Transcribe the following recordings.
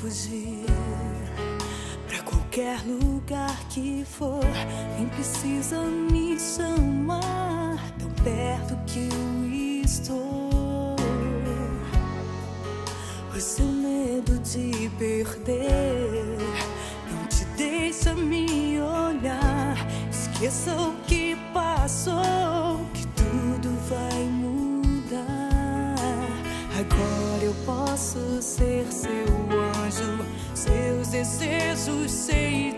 fugir para qualquer lugar que for. Nem precisa me chamar tão perto que eu estou. O seu medo de perder não te deixa me olhar. Esqueça o que passou, que tudo vai mudar. Agora eu posso ser seu Jesus sei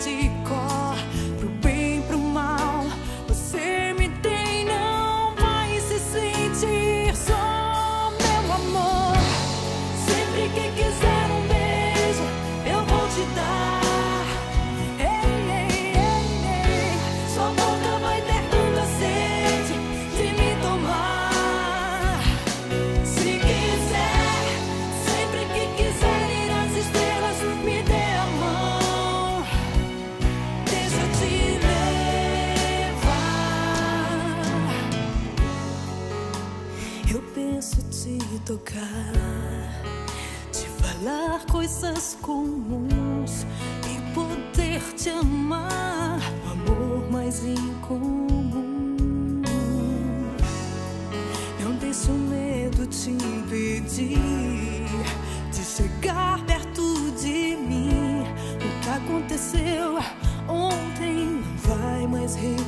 Eu penso te tocar, te falar coisas comuns e poder te amar, o amor mais incomum. Não deixe o medo te impedir de chegar perto de mim. O que aconteceu ontem não vai mais repetir.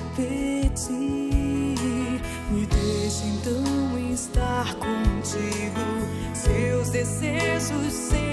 Jesus.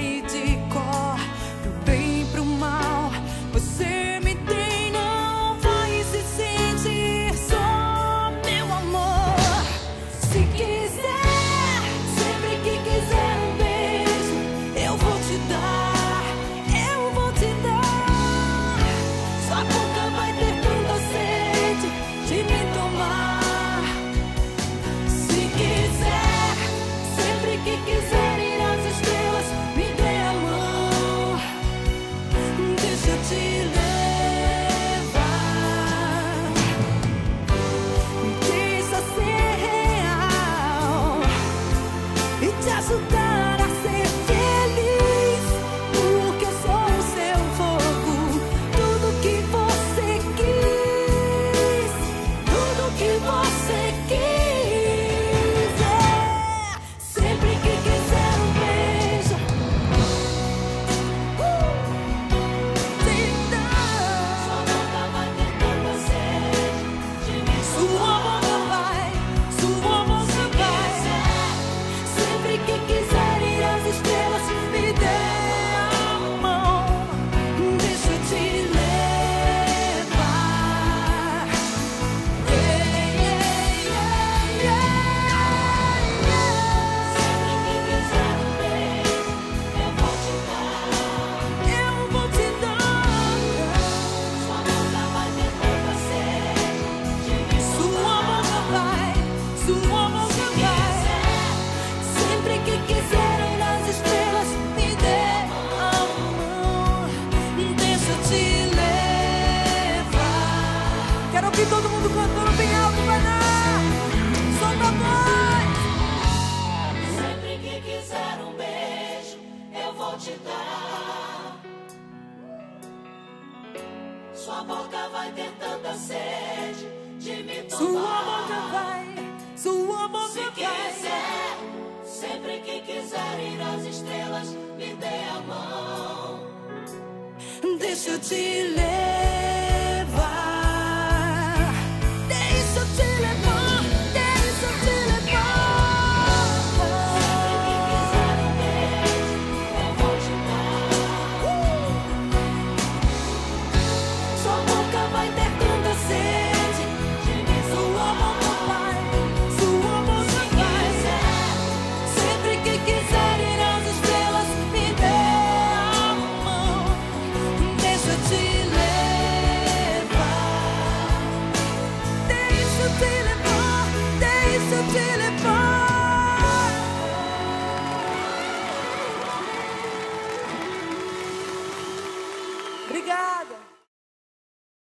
asusté. aqui todo mundo cantando bem alto, vai lá. Solta a voz. Sempre que quiser um beijo, eu vou te dar. Sua boca vai ter tanta sede de me tomar. Sua boca vai, sua boca Se vai. Quiser, sempre que quiser ir às estrelas, me dê a mão. Deixa eu te ler.